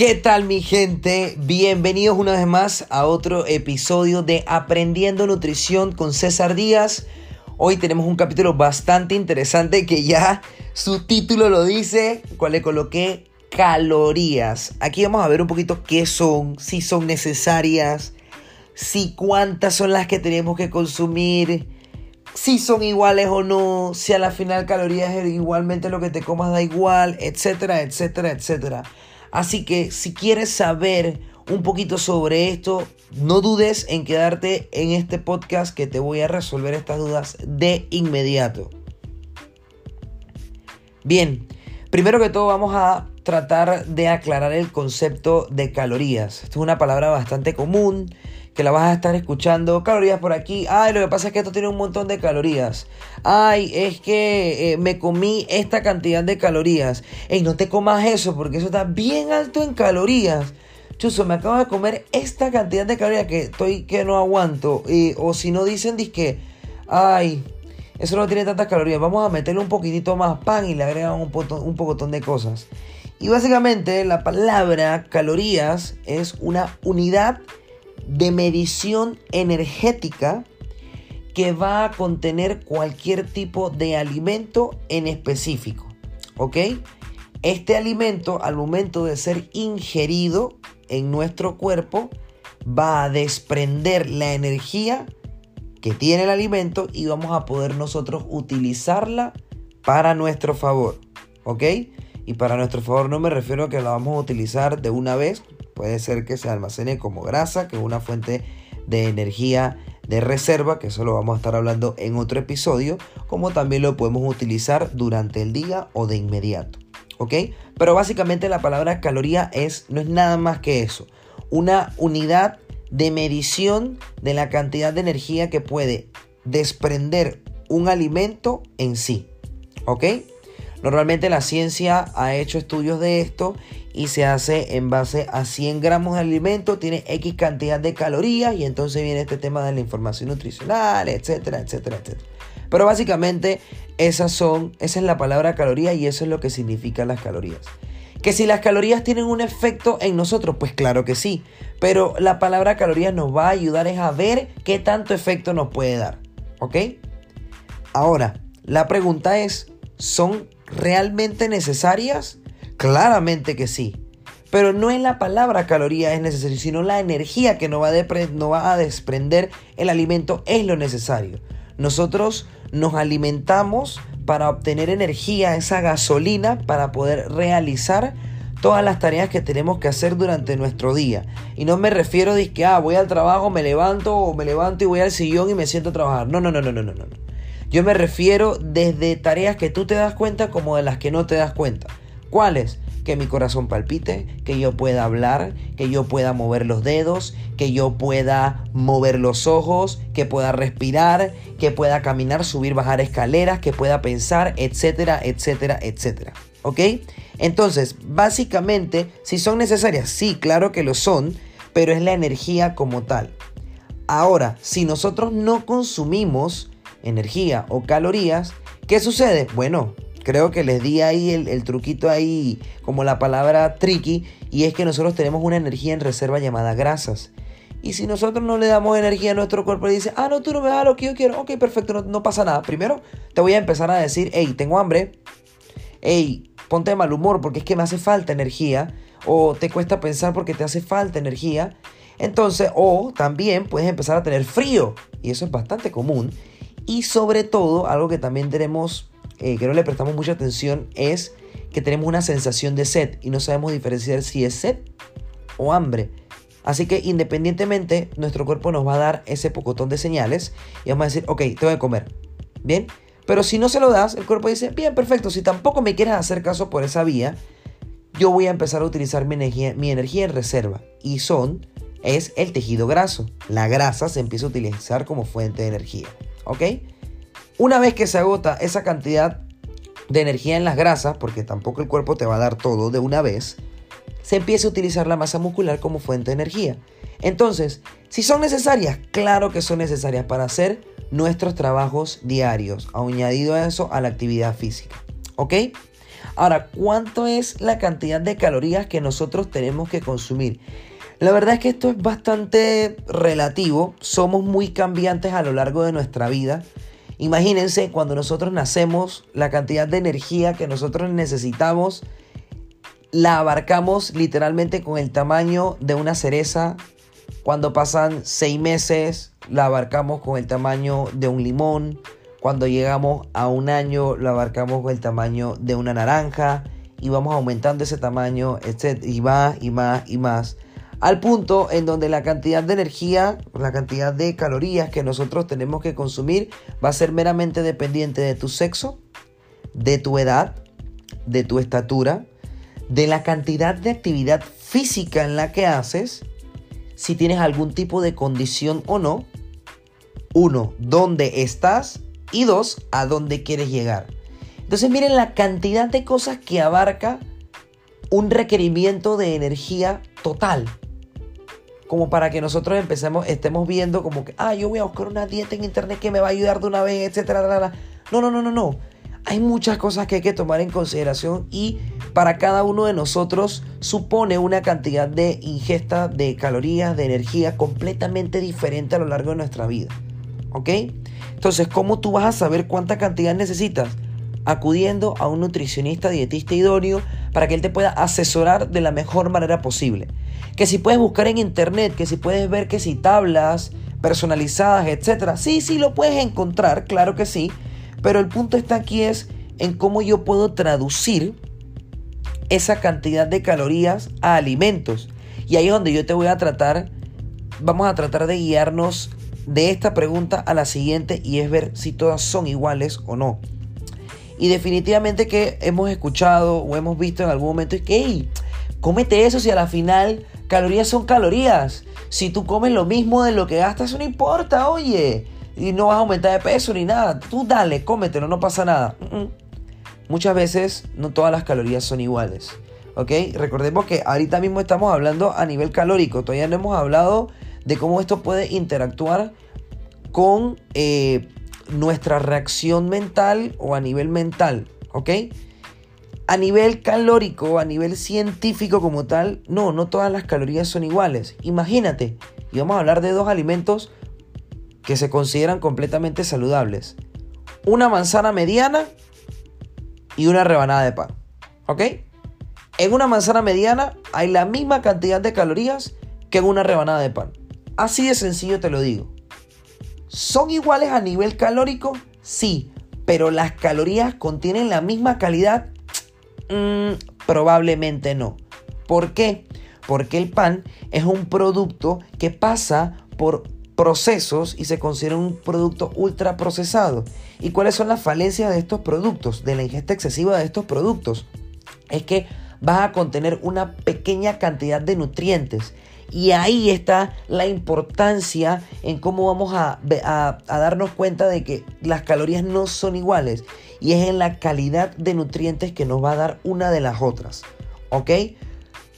¿Qué tal mi gente? Bienvenidos una vez más a otro episodio de Aprendiendo Nutrición con César Díaz. Hoy tenemos un capítulo bastante interesante que ya su título lo dice, cual le coloqué calorías. Aquí vamos a ver un poquito qué son, si son necesarias, si cuántas son las que tenemos que consumir, si son iguales o no, si a la final calorías igualmente lo que te comas da igual, etcétera, etcétera, etcétera. Así que si quieres saber un poquito sobre esto, no dudes en quedarte en este podcast que te voy a resolver estas dudas de inmediato. Bien, primero que todo vamos a tratar de aclarar el concepto de calorías. Esto es una palabra bastante común que la vas a estar escuchando. Calorías por aquí. Ay, lo que pasa es que esto tiene un montón de calorías. Ay, es que eh, me comí esta cantidad de calorías. Ey, no te comas eso porque eso está bien alto en calorías. Chuso, me acabo de comer esta cantidad de calorías que estoy que no aguanto. o si no dicen, que ay, eso no tiene tantas calorías. Vamos a meterle un poquitito más pan y le agregan un, un pocotón de cosas. Y básicamente la palabra calorías es una unidad de medición energética que va a contener cualquier tipo de alimento en específico. ¿Ok? Este alimento al momento de ser ingerido en nuestro cuerpo va a desprender la energía que tiene el alimento y vamos a poder nosotros utilizarla para nuestro favor. ¿Ok? Y para nuestro favor no me refiero a que la vamos a utilizar de una vez Puede ser que se almacene como grasa, que es una fuente de energía de reserva, que eso lo vamos a estar hablando en otro episodio, como también lo podemos utilizar durante el día o de inmediato. ¿Ok? Pero básicamente la palabra caloría es, no es nada más que eso. Una unidad de medición de la cantidad de energía que puede desprender un alimento en sí. ¿Ok? Normalmente la ciencia ha hecho estudios de esto y se hace en base a 100 gramos de alimento, tiene X cantidad de calorías y entonces viene este tema de la información nutricional, etcétera, etcétera, etcétera. Pero básicamente esas son, esa es la palabra caloría y eso es lo que significan las calorías. Que si las calorías tienen un efecto en nosotros, pues claro que sí. Pero la palabra calorías nos va a ayudar es a ver qué tanto efecto nos puede dar. ¿Ok? Ahora, la pregunta es, ¿son realmente necesarias? Claramente que sí. Pero no es la palabra caloría es necesario, sino la energía que nos va, va a desprender el alimento es lo necesario. Nosotros nos alimentamos para obtener energía, esa gasolina, para poder realizar todas las tareas que tenemos que hacer durante nuestro día. Y no me refiero a que, ah, voy al trabajo, me levanto o me levanto y voy al sillón y me siento a trabajar. No, no, no, no, no, no, no. Yo me refiero desde tareas que tú te das cuenta como de las que no te das cuenta. ¿Cuáles? Que mi corazón palpite, que yo pueda hablar, que yo pueda mover los dedos, que yo pueda mover los ojos, que pueda respirar, que pueda caminar, subir, bajar escaleras, que pueda pensar, etcétera, etcétera, etcétera. ¿Ok? Entonces, básicamente, si son necesarias, sí, claro que lo son, pero es la energía como tal. Ahora, si nosotros no consumimos energía o calorías, ¿qué sucede? Bueno, creo que les di ahí el, truquito ahí como la palabra tricky y es que nosotros tenemos una energía en reserva llamada grasas. Y si nosotros no le damos energía a nuestro cuerpo y dice, ah, no, tú no me das lo que yo quiero, ok, perfecto, no, no pasa nada. Primero te voy a empezar a decir, hey, tengo hambre, hey, ponte de mal humor porque es que me hace falta energía, o te cuesta pensar porque te hace falta energía. Entonces, o también puedes empezar a tener frío, y eso es bastante común. Y sobre todo, algo que también tenemos, eh, que no le prestamos mucha atención, es que tenemos una sensación de sed y no sabemos diferenciar si es sed o hambre. Así que independientemente, nuestro cuerpo nos va a dar ese pocotón de señales y vamos a decir, ok, tengo que comer. Bien, pero si no se lo das, el cuerpo dice, bien, perfecto, si tampoco me quieres hacer caso por esa vía, yo voy a empezar a utilizar mi energía, mi energía en reserva. Y son, es el tejido graso. La grasa se empieza a utilizar como fuente de energía. ¿ok? Una vez que se agota esa cantidad de energía en las grasas, porque tampoco el cuerpo te va a dar todo de una vez, se empieza a utilizar la masa muscular como fuente de energía. Entonces, si son necesarias, claro que son necesarias para hacer nuestros trabajos diarios, añadido a eso a la actividad física. ¿Ok? Ahora, ¿cuánto es la cantidad de calorías que nosotros tenemos que consumir? La verdad es que esto es bastante relativo, somos muy cambiantes a lo largo de nuestra vida. Imagínense cuando nosotros nacemos, la cantidad de energía que nosotros necesitamos la abarcamos literalmente con el tamaño de una cereza. Cuando pasan seis meses, la abarcamos con el tamaño de un limón. Cuando llegamos a un año, la abarcamos con el tamaño de una naranja. Y vamos aumentando ese tamaño, etc. Y más y más y más al punto en donde la cantidad de energía, la cantidad de calorías que nosotros tenemos que consumir va a ser meramente dependiente de tu sexo, de tu edad, de tu estatura, de la cantidad de actividad física en la que haces, si tienes algún tipo de condición o no. Uno, dónde estás y dos, a dónde quieres llegar. Entonces miren la cantidad de cosas que abarca un requerimiento de energía total como para que nosotros empecemos, estemos viendo como que, ah, yo voy a buscar una dieta en internet que me va a ayudar de una vez, etcétera. No, no, no, no, no. Hay muchas cosas que hay que tomar en consideración y para cada uno de nosotros supone una cantidad de ingesta de calorías, de energía completamente diferente a lo largo de nuestra vida. ¿Ok? Entonces, ¿cómo tú vas a saber cuánta cantidad necesitas? Acudiendo a un nutricionista, dietista idóneo para que él te pueda asesorar de la mejor manera posible que si puedes buscar en internet, que si puedes ver que si tablas personalizadas, etcétera. Sí, sí lo puedes encontrar, claro que sí, pero el punto está aquí es en cómo yo puedo traducir esa cantidad de calorías a alimentos. Y ahí es donde yo te voy a tratar, vamos a tratar de guiarnos de esta pregunta a la siguiente y es ver si todas son iguales o no. Y definitivamente que hemos escuchado o hemos visto en algún momento es que, hey, cómete eso si a la final Calorías son calorías. Si tú comes lo mismo de lo que gastas, no importa, oye. Y no vas a aumentar de peso ni nada. Tú dale, cómetelo, no pasa nada. Muchas veces no todas las calorías son iguales. ¿Ok? Recordemos que ahorita mismo estamos hablando a nivel calórico. Todavía no hemos hablado de cómo esto puede interactuar con eh, nuestra reacción mental o a nivel mental. ¿Ok? a nivel calórico, a nivel científico como tal, no, no todas las calorías son iguales. Imagínate, y vamos a hablar de dos alimentos que se consideran completamente saludables. Una manzana mediana y una rebanada de pan. ¿Ok? En una manzana mediana hay la misma cantidad de calorías que en una rebanada de pan. Así de sencillo te lo digo. ¿Son iguales a nivel calórico? Sí, pero las calorías contienen la misma calidad Mm, probablemente no. ¿Por qué? Porque el pan es un producto que pasa por procesos y se considera un producto ultra procesado. ¿Y cuáles son las falencias de estos productos, de la ingesta excesiva de estos productos? Es que vas a contener una pequeña cantidad de nutrientes. Y ahí está la importancia en cómo vamos a, darnos cuenta de que las calorías no son iguales y es en la calidad de nutrientes que nos va a dar una de las otras. ¿Ok?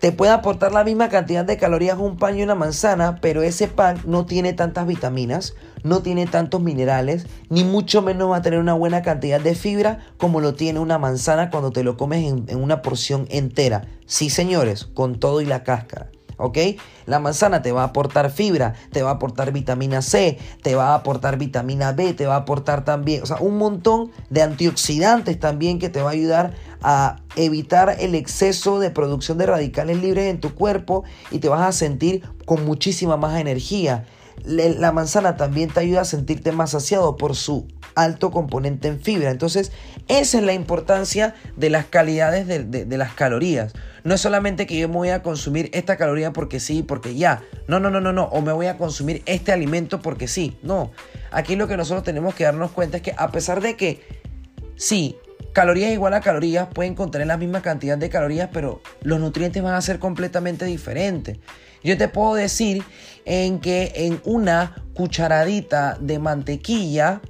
Te puede aportar la misma cantidad de calorías un pan y una manzana, pero ese pan no tiene tantas vitaminas, no tiene tantos minerales, ni mucho menos va a tener una buena cantidad de fibra como lo tiene una manzana cuando te lo comes en una porción entera. Sí, señores, con todo y la cáscara. ¿Ok? La manzana te va a aportar fibra, te va a aportar vitamina C, te va a aportar vitamina B, te va a aportar también, o sea, un montón de antioxidantes también que te va a ayudar a evitar el exceso de producción de radicales libres en tu cuerpo y te vas a sentir con muchísima más energía. La manzana también te ayuda a sentirte más saciado por su alto componente en fibra. Entonces, esa es la importancia de las calidades de, las calorías. No es solamente que yo me voy a consumir esta caloría porque sí, porque ya. No, no, no, no, no. O me voy a consumir este alimento porque sí. No. Aquí lo que nosotros tenemos que darnos cuenta es que a pesar de que sí, calorías igual a calorías pueden contener la misma cantidad de calorías, pero los nutrientes van a ser completamente diferentes. Yo te puedo decir en que en una cucharadita de mantequilla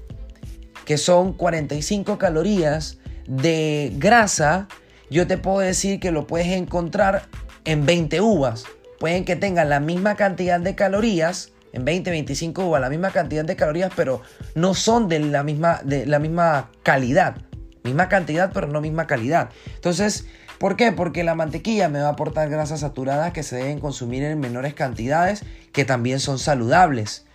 que son 45 calorías de grasa, yo te puedo decir que lo puedes encontrar en 20 uvas. Pueden que tengan la misma cantidad de calorías, en 20, 25 uvas, la misma cantidad de calorías, pero no son de la misma, de la misma calidad. Misma cantidad, pero no misma calidad. Entonces, ¿por qué? Porque la mantequilla me va a aportar grasas saturadas que se deben consumir en menores cantidades, que también son saludables.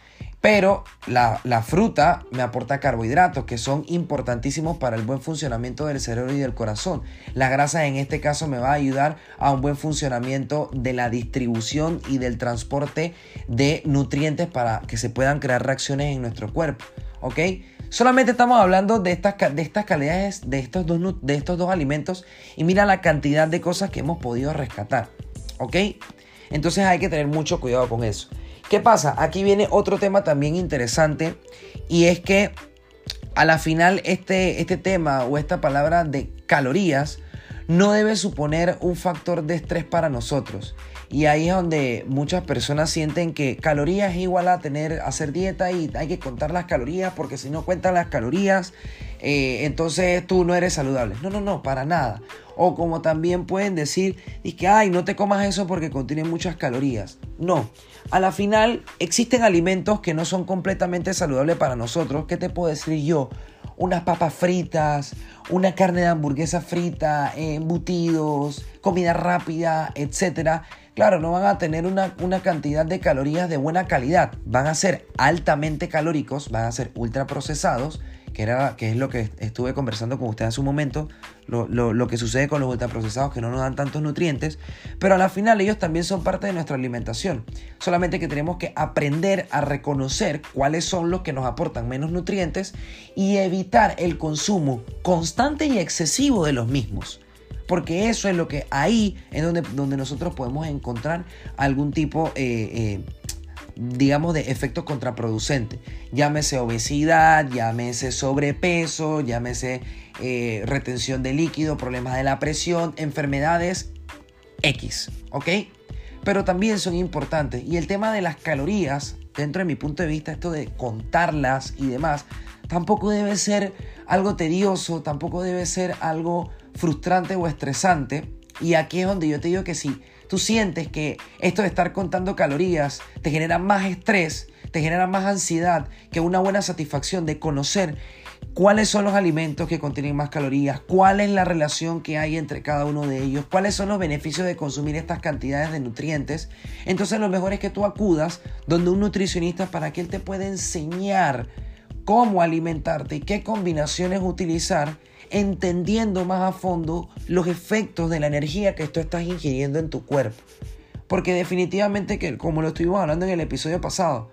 Pero la, fruta me aporta carbohidratos que son importantísimos para el buen funcionamiento del cerebro y del corazón. La grasa en este caso me va a ayudar a un buen funcionamiento de la distribución y del transporte de nutrientes para que se puedan crear reacciones en nuestro cuerpo. ¿Ok? Solamente estamos hablando de estas, de estas calidades de estos, dos, de estos dos alimentos y mira la cantidad de cosas que hemos podido rescatar. ¿Ok? Entonces hay que tener mucho cuidado con eso. ¿Qué pasa? Aquí viene otro tema también interesante y es que a la final este, este tema o esta palabra de calorías no debe suponer un factor de estrés para nosotros. Y ahí es donde muchas personas sienten que calorías es igual a tener, hacer dieta y hay que contar las calorías porque si no cuentan las calorías, eh, entonces tú no eres saludable. No, no, no, para nada. O como también pueden decir, que, ay, no te comas eso porque contiene muchas calorías. No, a la final existen alimentos que no son completamente saludables para nosotros. ¿Qué te puedo decir yo? Unas papas fritas, una carne de hamburguesa frita, embutidos, comida rápida, etc. Claro, no van a tener una, una, cantidad de calorías de buena calidad. Van a ser altamente calóricos, van a ser ultra procesados que, era, que es lo que estuve conversando con usted hace un momento, lo, que sucede con los ultraprocesados que no nos dan tantos nutrientes, pero a la final ellos también son parte de nuestra alimentación. Solamente que tenemos que aprender a reconocer cuáles son los que nos aportan menos nutrientes y evitar el consumo constante y excesivo de los mismos. Porque eso es lo que ahí es donde, donde nosotros podemos encontrar algún tipo eh, eh, digamos, de efecto contraproducente. Llámese obesidad, llámese sobrepeso, llámese eh, retención de líquido, problemas de la presión, enfermedades X, ¿ok? Pero también son importantes. Y el tema de las calorías, dentro de mi punto de vista, esto de contarlas y demás, tampoco debe ser algo tedioso, tampoco debe ser algo frustrante o estresante. Y aquí es donde yo te digo que sí tú sientes que esto de estar contando calorías te genera más estrés, te genera más ansiedad que una buena satisfacción de conocer cuáles son los alimentos que contienen más calorías, cuál es la relación que hay entre cada uno de ellos, cuáles son los beneficios de consumir estas cantidades de nutrientes, entonces lo mejor es que tú acudas donde un nutricionista para que él te pueda enseñar cómo alimentarte y qué combinaciones utilizar entendiendo más a fondo los efectos de la energía que tú estás ingiriendo en tu cuerpo. Porque definitivamente que, como lo estuvimos hablando en el episodio pasado,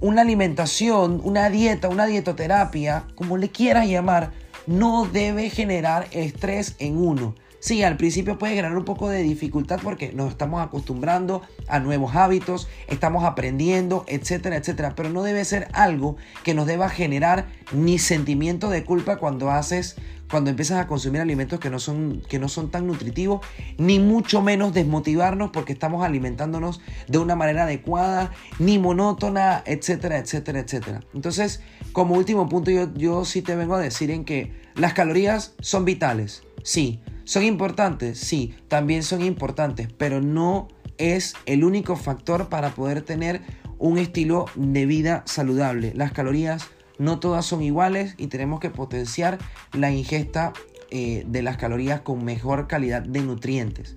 una alimentación, una dieta, una dietoterapia, como le quieras llamar, no debe generar estrés en uno. Sí, al principio puede generar un poco de dificultad porque nos estamos acostumbrando a nuevos hábitos, estamos aprendiendo, etcétera, etcétera. Pero no debe ser algo que nos deba generar ni sentimiento de culpa cuando haces, cuando empiezas a consumir alimentos que no son, que no son tan nutritivos, ni mucho menos desmotivarnos porque estamos alimentándonos de una manera adecuada, ni monótona, etcétera, etcétera, etcétera. Entonces, como último punto, yo, yo sí te vengo a decir en que las calorías son vitales, sí ¿Son importantes? Sí, también son importantes, pero no es el único factor para poder tener un estilo de vida saludable. Las calorías no todas son iguales y tenemos que potenciar la ingesta eh, de las calorías con mejor calidad de nutrientes.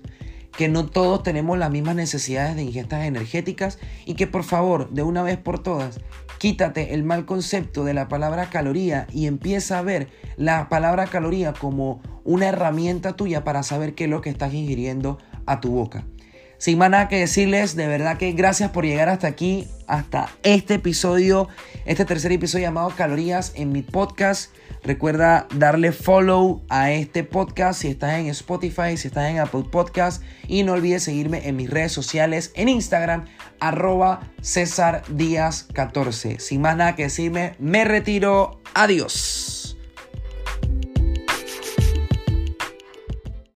Que no todos tenemos las mismas necesidades de ingestas energéticas y que por favor, de una vez por todas, quítate el mal concepto de la palabra caloría y empieza a ver la palabra caloría como una herramienta tuya para saber qué es lo que estás ingiriendo a tu boca. Sin más nada que decirles, de verdad que gracias por llegar hasta aquí, hasta este episodio, este tercer episodio llamado Calorías en mi podcast. Recuerda darle follow a este podcast si estás en Spotify, si estás en Apple Podcast. Y no olvides seguirme en mis redes sociales, en Instagram, arroba César Díaz 14. Sin más nada que decirme, me retiro. Adiós.